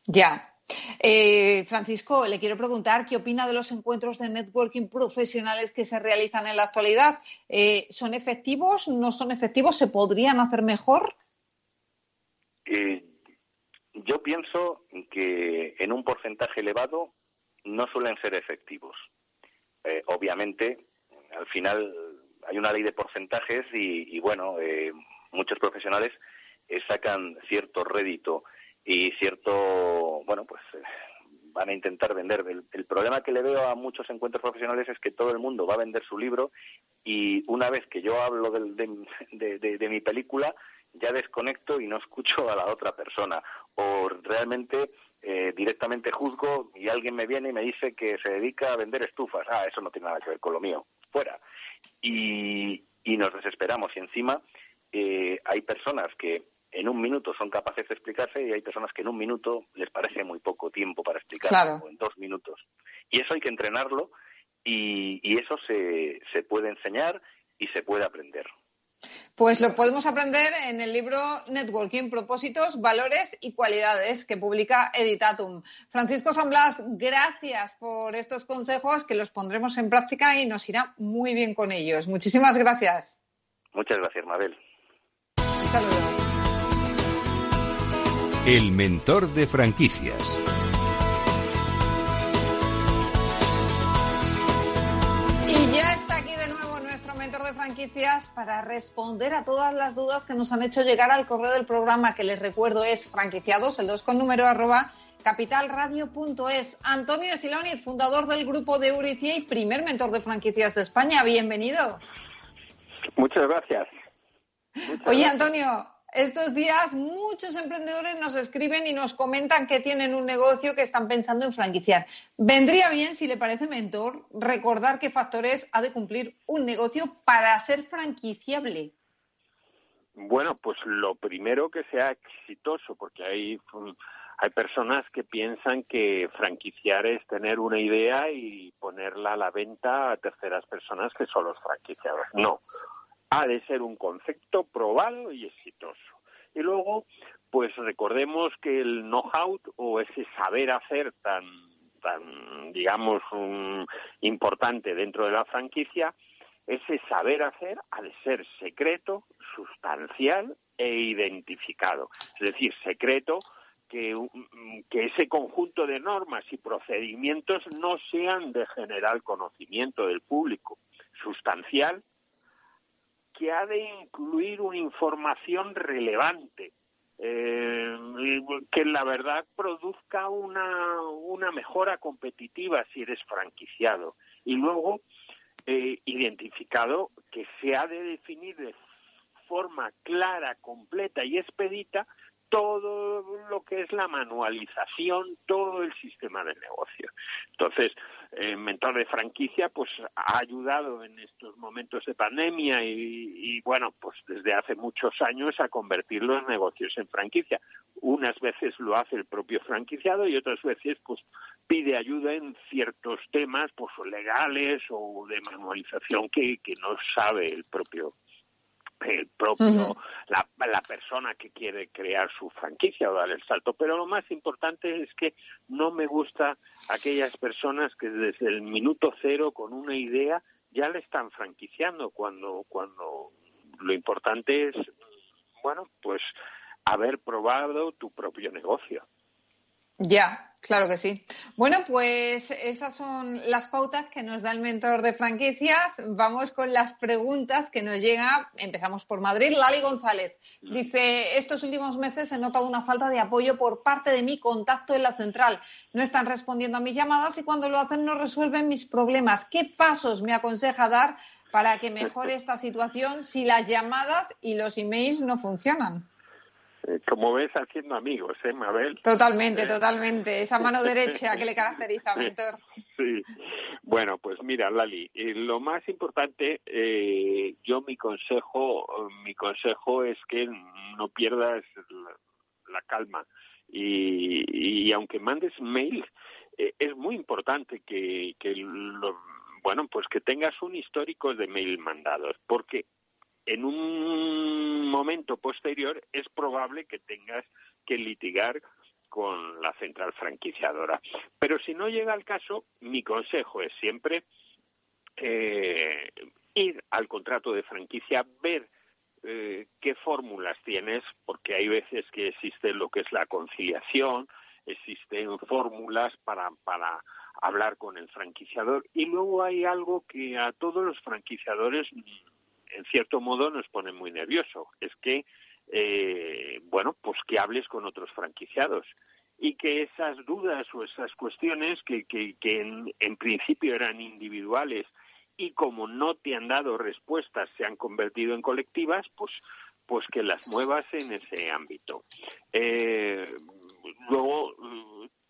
Ya, eh, Francisco, le quiero preguntar qué opina de los encuentros de networking profesionales que se realizan en la actualidad. Eh, ¿Son efectivos? ¿No son efectivos? ¿Se podrían hacer mejor? Eh, yo pienso que en un porcentaje elevado no suelen ser efectivos. Obviamente, al final hay una ley de porcentajes y, bueno, muchos profesionales sacan cierto rédito y cierto, bueno, pues eh, van a intentar vender. El, problema que le veo a muchos encuentros profesionales es que todo el mundo va a vender su libro y una vez que yo hablo de, mi película, ya desconecto y no escucho a la otra persona. O realmente eh, directamente juzgo y alguien me viene y me dice que se dedica a vender estufas. Ah, eso no tiene nada que ver con lo mío. Fuera. Y, nos desesperamos. Y encima eh, hay personas que en un minuto son capaces de explicarse y hay personas que en un minuto les parece muy poco tiempo para explicarse, o en dos minutos. Y eso hay que entrenarlo y, eso se, se puede enseñar y se puede aprender. Pues lo podemos aprender en el libro Networking, propósitos, valores y cualidades que publica Editatum. Francisco San Blas, gracias por estos consejos que los pondremos en práctica y nos irá muy bien con ellos. Muchísimas gracias. Muchas gracias, Mabel. Un saludo. El mentor de franquicias. Franquicias para responder a todas las dudas que nos han hecho llegar al correo del programa, que les recuerdo es franquiciados, el 2 con número arroba capitalradio.es. Antonio Siloniz, fundador del grupo de Euricia y primer mentor de franquicias de España. Bienvenido. Muchas gracias. Oye, Antonio, estos días muchos emprendedores nos escriben y nos comentan que tienen un negocio que están pensando en franquiciar. Vendría bien, si le parece mentor, recordar qué factores ha de cumplir un negocio para ser franquiciable. Bueno, pues lo primero que sea exitoso, porque hay, hay personas que piensan que franquiciar es tener una idea y ponerla a la venta a terceras personas que son los franquiciados. No, ha de ser un concepto probado y exitoso. Y luego, pues recordemos que el know-how o ese saber hacer tan, tan digamos, importante dentro de la franquicia, ese saber hacer ha de ser secreto, sustancial e identificado. Es decir, secreto que, que, ese conjunto de normas y procedimientos no sean de general conocimiento del público. Sustancial, que ha de incluir una información relevante, eh, que la verdad produzca una, una mejora competitiva si eres franquiciado. Y luego, eh, identificado que se ha de definir de forma clara, completa y expedita todo lo que es la manualización, todo el sistema de negocio. Entonces, el mentor de franquicia, pues ha ayudado en estos momentos de pandemia y, bueno, pues desde hace muchos años a convertir los negocios en franquicia. Unas veces lo hace el propio franquiciado y otras veces pues pide ayuda en ciertos temas, pues legales o de manualización que, que no sabe el propio el propio, la, la, persona que quiere crear su franquicia o dar el salto. Pero lo más importante es que no me gusta aquellas personas que desde el minuto cero con una idea ya le están franquiciando cuando, cuando lo importante es, bueno, pues haber probado tu propio negocio. Ya, claro que sí. Bueno, pues esas son las pautas que nos da el mentor de franquicias. Vamos con las preguntas que nos llegan. Empezamos por Madrid. Lali González dice, estos últimos meses he notado una falta de apoyo por parte de mi contacto en la central. No están respondiendo a mis llamadas y cuando lo hacen no resuelven mis problemas. ¿Qué pasos me aconseja dar para que mejore esta situación si las llamadas y los emails no funcionan? Eh, como ves, haciendo amigos, ¿eh, Mabel? Totalmente, eh, totalmente. Esa mano derecha que le caracteriza, mentor. Sí. Bueno, pues mira, Lali, eh, lo más importante, yo mi consejo, mi consejo es que no pierdas la, calma. Y, aunque mandes mail, es muy importante que, que bueno, pues que tengas un histórico de mail mandados, porque en un momento posterior es probable que tengas que litigar con la central franquiciadora. Pero si no llega el caso, mi consejo es siempre eh, ir al contrato de franquicia, ver eh, qué fórmulas tienes, porque hay veces que existe lo que es la conciliación, existen fórmulas para, para hablar con el franquiciador y luego hay algo que a todos los franquiciadores en cierto modo nos pone muy nervioso. Es que, eh, bueno, pues que hables con otros franquiciados y que esas dudas o esas cuestiones que, que, en, principio eran individuales y como no te han dado respuestas, se han convertido en colectivas, pues, pues que las muevas en ese ámbito. Eh, luego,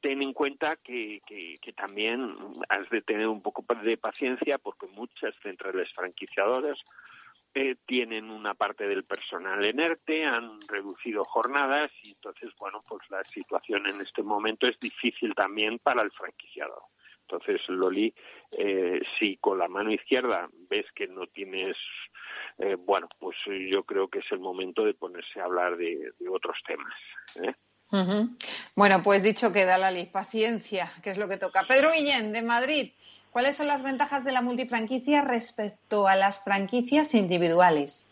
ten en cuenta que, que, también has de tener un poco de paciencia porque muchas centrales franquiciadoras eh, tienen una parte del personal enerte, han reducido jornadas y entonces, bueno, pues la situación en este momento es difícil también para el franquiciador. Entonces, Loli, eh, si con la mano izquierda ves que no tienes, eh, bueno, pues yo creo que es el momento de ponerse a hablar de, otros temas. ¿eh? Bueno, pues dicho que da la paciencia, que es lo que toca. Pedro Guillén, de Madrid, ¿cuáles son las ventajas de la multifranquicia respecto a las franquicias individuales?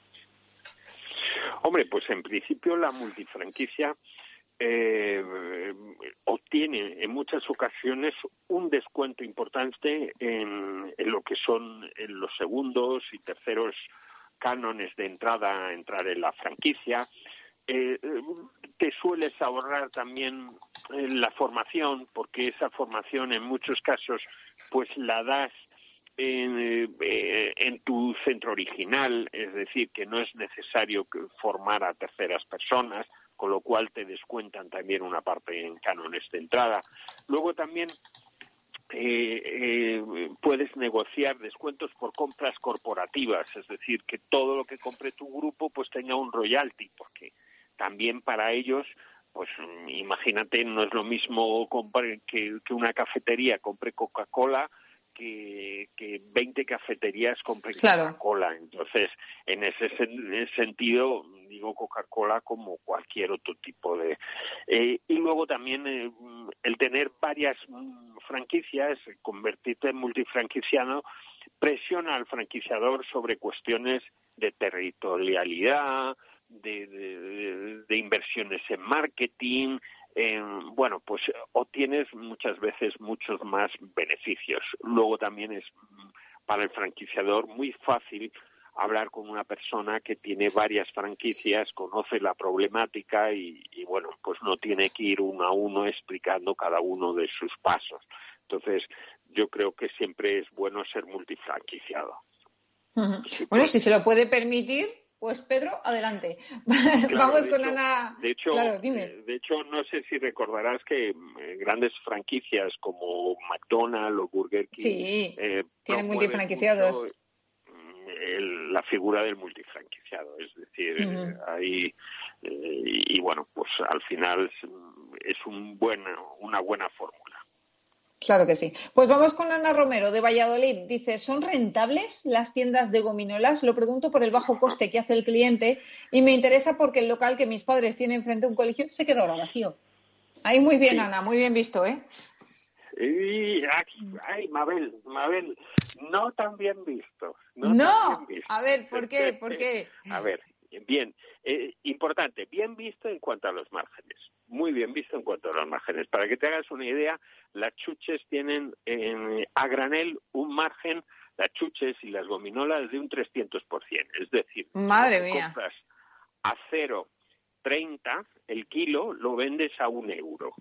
Hombre, pues en principio la multifranquicia eh, obtiene en muchas ocasiones un descuento importante en, lo que son los segundos y terceros cánones de entrada a entrar en la franquicia. Eh, te sueles ahorrar también eh, la formación, porque esa formación en muchos casos pues la das en, eh, en, tu centro original, es decir, que no es necesario formar a terceras personas, con lo cual te descuentan también una parte en cánones de entrada. Luego también eh, eh, puedes negociar descuentos por compras corporativas, es decir, que todo lo que compre tu grupo pues tenga un royalty, también para ellos pues imagínate, no es lo mismo que, que una cafetería compre Coca-Cola que, que 20 cafeterías compren Coca-Cola. Entonces, en ese, sentido, digo Coca-Cola como cualquier otro tipo de. Eh, y luego también eh, el tener varias mm, franquicias, convertirte en multifranquiciano, presiona al franquiciador sobre cuestiones de territorialidad, de, de, inversiones en marketing, bueno, pues obtienes muchas veces muchos más beneficios. Luego también es para el franquiciador muy fácil hablar con una persona que tiene varias franquicias, conoce la problemática y, bueno, pues no tiene que ir uno a uno explicando cada uno de sus pasos. Entonces, yo creo que siempre es bueno ser multifranquiciado. bueno, si se lo puede permitir, pues Pedro, adelante. Vamos con Ana. De hecho, eh, de hecho, no sé si recordarás que eh, grandes franquicias como McDonald's o Burger King sí, eh, tienen multifranquiciados. Mm, la figura del multifranquiciado, es decir, ahí y, bueno, pues al final es, un una buena fórmula. Claro que sí. Pues vamos con Ana Romero de Valladolid. Dice, ¿son rentables las tiendas de gominolas? Lo pregunto por el bajo coste que hace el cliente y me interesa porque el local que mis padres tienen frente a un colegio se quedó ahora vacío. Ahí muy bien, Ana, muy bien visto, ¿eh? Y, ay, Mabel, Mabel, no tan bien visto. No, a ver, ¿por qué? ¿Por qué? A ver, bien, eh, importante, bien visto en cuanto a los márgenes, muy bien visto en cuanto a los márgenes. Para que te hagas una idea, las chuches tienen a granel un margen, las chuches y las gominolas de un 300%. Es decir, Madre si compras a 0,30 el kilo, lo vendes a un euro,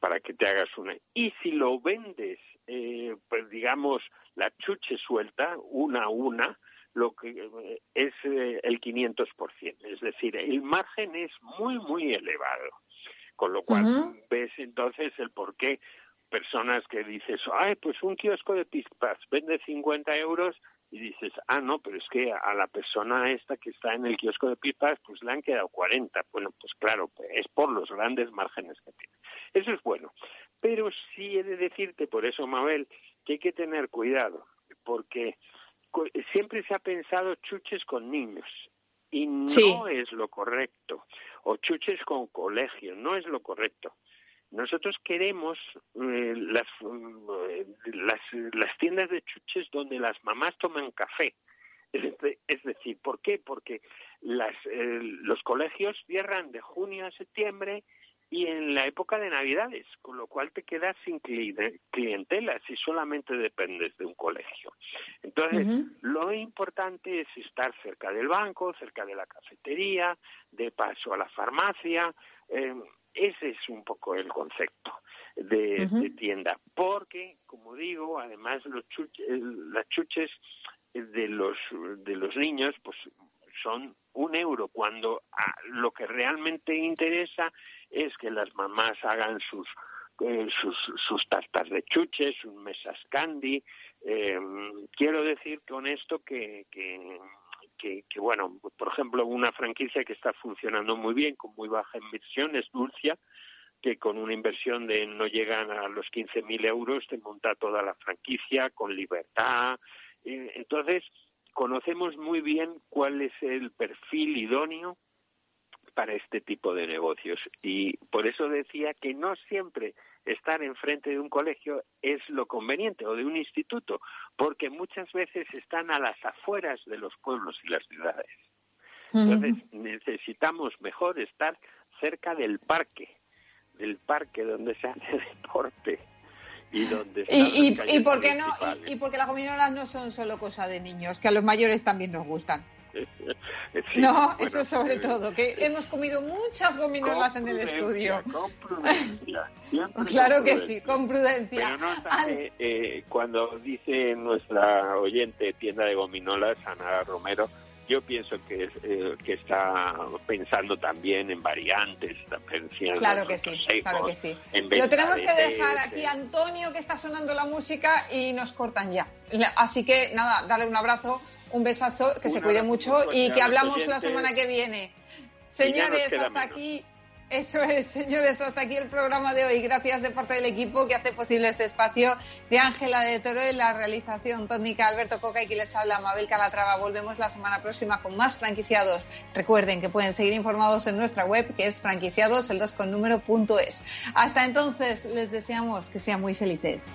para que te hagas una. Y si lo vendes, eh, pues digamos, la chuche suelta, una a una, lo que eh, es eh, el 500%. Es decir, el margen es muy, muy elevado. Con lo cual ves entonces el por qué personas que dices, ay, pues un kiosco de pispas vende 50 euros y dices, ah, no, pero es que a la persona esta que está en el kiosco de pispas, pues le han quedado 40. Bueno, pues claro, es por los grandes márgenes que tiene. Eso es bueno. Pero sí he de decirte, por eso, Mabel, que hay que tener cuidado, porque siempre se ha pensado chuches con niños y no es lo correcto, o chuches con colegio, no es lo correcto. Nosotros queremos eh, las, eh, las, las, tiendas de chuches donde las mamás toman café. Es, decir, ¿por qué? Porque las, eh, los colegios cierran de junio a septiembre y en la época de Navidades, con lo cual te quedas sin clientela si solamente dependes de un colegio. Entonces, lo importante es estar cerca del banco, cerca de la cafetería, de paso a la farmacia. Eh, ese es un poco el concepto de, tienda, porque, como digo, además los las chuches de los de los niños pues son un euro cuando lo que realmente interesa es que las mamás hagan sus eh, sus, sus tartas de chuches, sus mesas candy. Eh, quiero decir con esto que, que, que, que, bueno, por ejemplo, una franquicia que está funcionando muy bien, con muy baja inversión, es Dulcia, que con una inversión de no llegan a los 15.000 euros te monta toda la franquicia con libertad. Eh, entonces, conocemos muy bien cuál es el perfil idóneo para este tipo de negocios. Y por eso decía que no siempre estar enfrente de un colegio es lo conveniente o de un instituto, porque muchas veces están a las afueras de los pueblos y las ciudades. Entonces, necesitamos mejor estar cerca del parque, del parque donde se hace deporte y donde y, y, y por qué no y, porque las gominolas no son solo cosa de niños que a los mayores también nos gustan no eso sobre eh, todo que hemos comido muchas gominolas en el estudio. con prudencia claro que sí con prudencia. Pero no eh, cuando dice nuestra oyente tienda de gominolas Ana Romero yo pienso que, eh, que está pensando también en variantes, está pensando claro que sí, claro que sí. Lo tenemos que dejar aquí, Antonio, que está sonando la música y nos cortan ya. Así que nada, darle un abrazo, un besazo, que se cuide mucho y que hablamos la semana que viene. Señores, hasta aquí eso es, señores, hasta aquí el programa de hoy. Gracias de parte del equipo que hace posible este espacio de Ángela de Toro en la realización técnica Alberto Coca y que les habla Mabel Calatrava. Volvemos la semana próxima con más franquiciados. Recuerden que pueden seguir informados en nuestra web que es franquiciados el 2 con número punto es. Hasta entonces les deseamos que sean muy felices.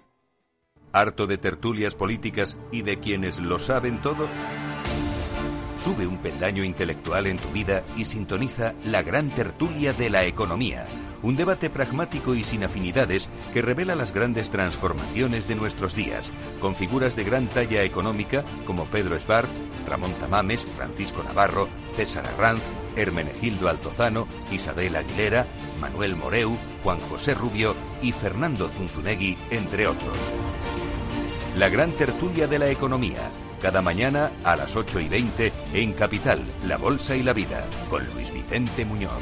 ¿Harto de tertulias políticas y de quienes lo saben todo? Sube un peldaño intelectual en tu vida y sintoniza la gran tertulia de la economía, un debate pragmático y sin afinidades que revela las grandes transformaciones de nuestros días, con figuras de gran talla económica como Pedro Esbarz, Ramón Tamames, Francisco Navarro, César Arranz, Hermenegildo Altozano, Isabel Aguilera, Manuel Moreu, Juan José Rubio y Fernando Zunzunegui, entre otros. La gran tertulia de la economía cada mañana a las 8 y 20 en Capital, La Bolsa y la Vida, con Luis Vicente Muñoz.